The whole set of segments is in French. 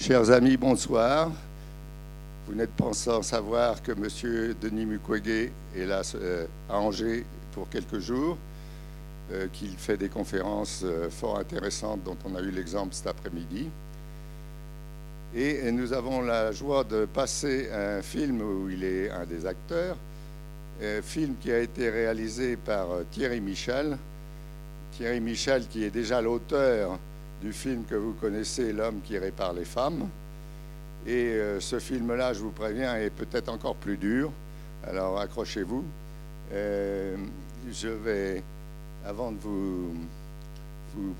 Chers amis, bonsoir. Vous n'êtes pas sans savoir que M. Denis Mukwege est là euh, à Angers pour quelques jours, euh, qu'il fait des conférences euh, fort intéressantes dont on a eu l'exemple cet après-midi. Et nous avons la joie de passer un film où il est un des acteurs, un film qui a été réalisé par Thierry Michel. Thierry Michel qui est déjà l'auteur du film que vous connaissez, L'homme qui répare les femmes. Et euh, ce film-là, je vous préviens, est peut-être encore plus dur. Alors accrochez-vous. Euh, je vais, avant de vous,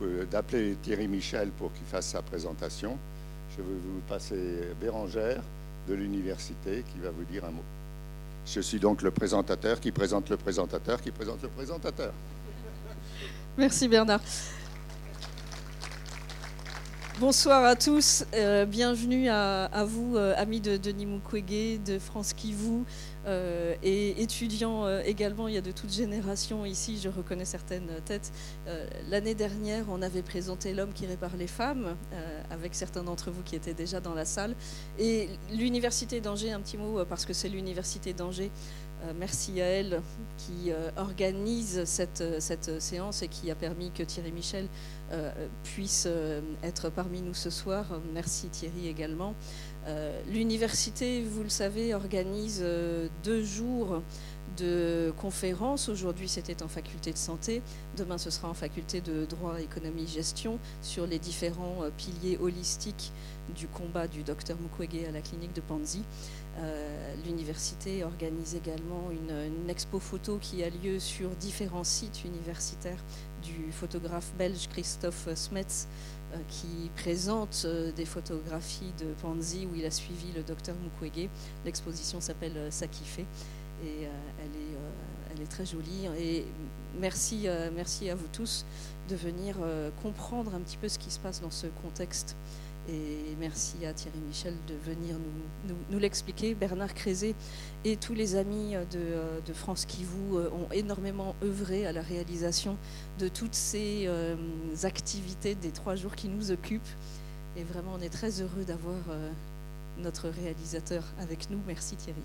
euh, d'appeler Thierry Michel pour qu'il fasse sa présentation, je vais vous passer Bérangère de l'université qui va vous dire un mot. Je suis donc le présentateur qui présente le présentateur qui présente le présentateur. Merci Bernard. Bonsoir à tous, euh, bienvenue à, vous, euh, amis de Denis Mukwege, de France Kivu, euh, et étudiants également. Il y a de toutes générations ici, je reconnais certaines têtes. L'année dernière, on avait présenté L'homme qui répare les femmes, avec certains d'entre vous qui étaient déjà dans la salle. Et l'Université d'Angers, un petit mot, parce que c'est l'Université d'Angers merci à elle qui euh, organise cette, cette, séance et qui a permis que Thierry Michel euh, puisse être parmi nous ce soir. Merci Thierry également. L'université, vous le savez, organise deux jours de conférences. Aujourd'hui, c'était en faculté de santé. Demain, ce sera en faculté de droit, économie, gestion sur les différents piliers holistiques du combat du docteur Mukwege à la clinique de Panzi. Euh, l'université organise également une, expo photo qui a lieu sur différents sites universitaires du photographe belge Christophe Smets euh, qui présente euh, des photographies de Panzi où il a suivi le docteur Mukwege. L'exposition s'appelle Sakifé elle est, elle est très jolie. Et merci, merci à vous tous de venir comprendre un petit peu ce qui se passe dans ce contexte et merci à Thierry Michel de venir nous, l'expliquer. Bernard Crézé et tous les amis de, France Kivu euh, ont énormément œuvré à la réalisation de toutes ces euh, activités des trois jours qui nous occupent. Et vraiment, on est très heureux d'avoir euh, notre réalisateur avec nous. Merci Thierry.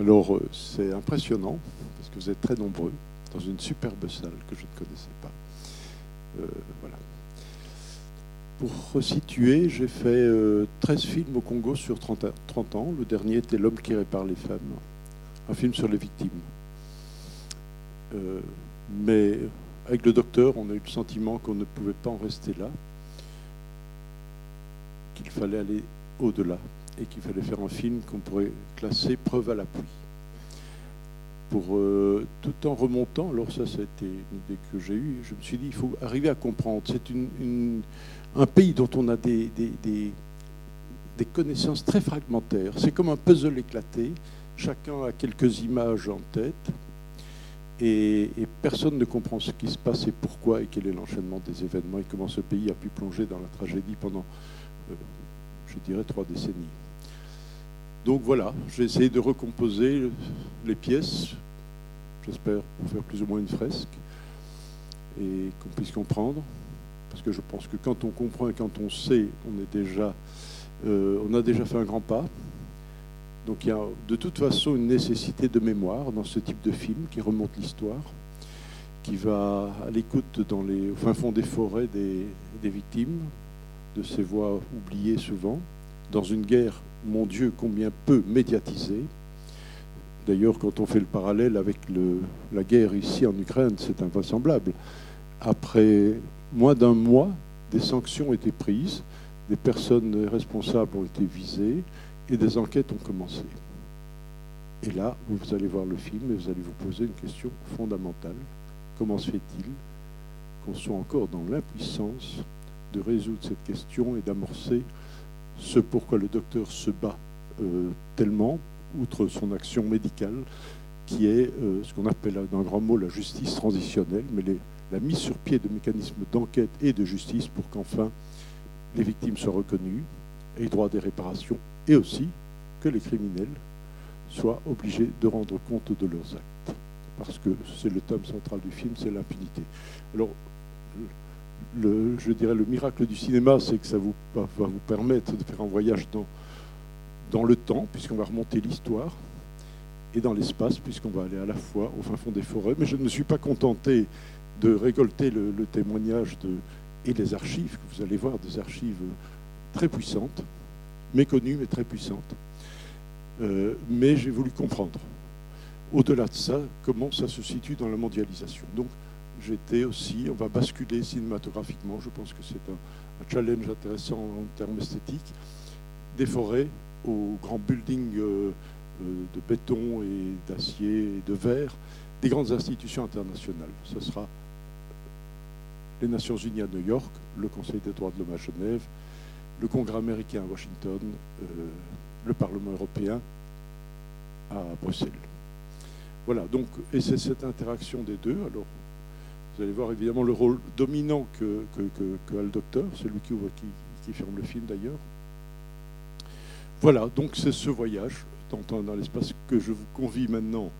Alors, c'est impressionnant que vous êtes très nombreux dans une superbe salle que je ne connaissais pas. Euh, voilà. Pour resituer, j'ai fait 13 euh, films au Congo sur 30, 30 ans. Le dernier était L'homme qui répare les femmes, un film sur les victimes. Euh, mais avec le docteur, on a eu le sentiment qu'on ne pouvait pas en rester là, qu'il fallait aller au-delà et qu'il fallait faire un film qu'on pourrait classer preuve à l'appui pour euh, tout en remontant, alors ça, c'était une idée que j'ai eue, je me suis dit, il faut arriver à comprendre. C'est un pays dont on a des, connaissances très fragmentaires. C'est comme un puzzle éclaté. Chacun a quelques images en tête. Et, personne ne comprend ce qui se passe et pourquoi et quel est l'enchaînement des événements et comment ce pays a pu plonger dans la tragédie pendant, euh, je dirais, trois décennies. Donc voilà, j'ai essayé de recomposer les pièces, j'espère pour faire plus ou moins une fresque, et qu'on puisse comprendre. Parce que je pense que quand on comprend et quand on sait, euh, on a déjà fait un grand pas. Donc il y a de toute façon une nécessité de mémoire dans ce type de film qui remonte l'histoire, qui va à l'écoute dans les, au fin fond des forêts des victimes, de ces voix oubliées souvent, dans une guerre mon Dieu, combien peu médiatisé. D'ailleurs, quand on fait le parallèle avec la guerre ici en Ukraine, c'est invraisemblable. Après moins d'un mois, des sanctions ont été prises, des personnes responsables ont été visées et des enquêtes ont commencé. Et là, vous allez voir le film et vous allez vous poser une question fondamentale. Comment se fait-il qu'on soit encore dans l'impuissance de résoudre cette question et d'amorcer ce pourquoi le docteur se bat euh, tellement, outre son action médicale, qui est euh, ce qu'on appelle d'un grand mot la justice transitionnelle, mais la mise sur pied de mécanismes d'enquête et de justice pour qu'enfin les victimes soient reconnues, aient droit à des réparations, et aussi que les criminels soient obligés de rendre compte de leurs actes. parce que c'est le thème central du film, c'est l'impunité. Alors, le, je dirais le miracle du cinéma, c'est que ça va vous permettre de faire un voyage dans, le temps, puisqu'on va remonter l'histoire, et dans l'espace, puisqu'on va aller à la fois au fin fond des forêts. Mais je ne me suis pas contenté de récolter le, témoignage et les archives, que vous allez voir, des archives très puissantes, méconnues mais très puissantes. Euh, mais j'ai voulu comprendre, au-delà de ça, comment ça se situe dans la mondialisation. Donc, j'étais aussi, on va basculer cinématographiquement, je pense que c'est un, challenge intéressant en termes esthétiques, des forêts aux grands buildings euh, euh, de béton et d'acier et de verre, des grandes institutions internationales. Ce sera les Nations Unies à New York, le Conseil des droits de l'homme à Genève, le Congrès américain à Washington, euh, le Parlement européen à Bruxelles. Voilà, donc, et c'est cette interaction des deux. Alors, vous allez voir évidemment le rôle dominant que, a le docteur, celui qui, qui, qui ferme le film d'ailleurs. Voilà, donc c'est ce voyage dans, l'espace que je vous convie maintenant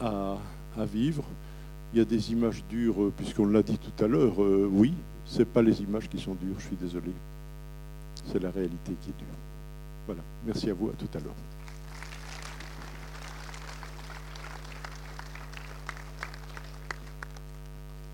à, à, vivre. Il y a des images dures, euh, puisqu'on l'a dit tout à l'heure, euh, oui, ce n'est pas les images qui sont dures, je suis désolé. C'est la réalité qui est dure. Voilà, merci à vous, à tout à l'heure.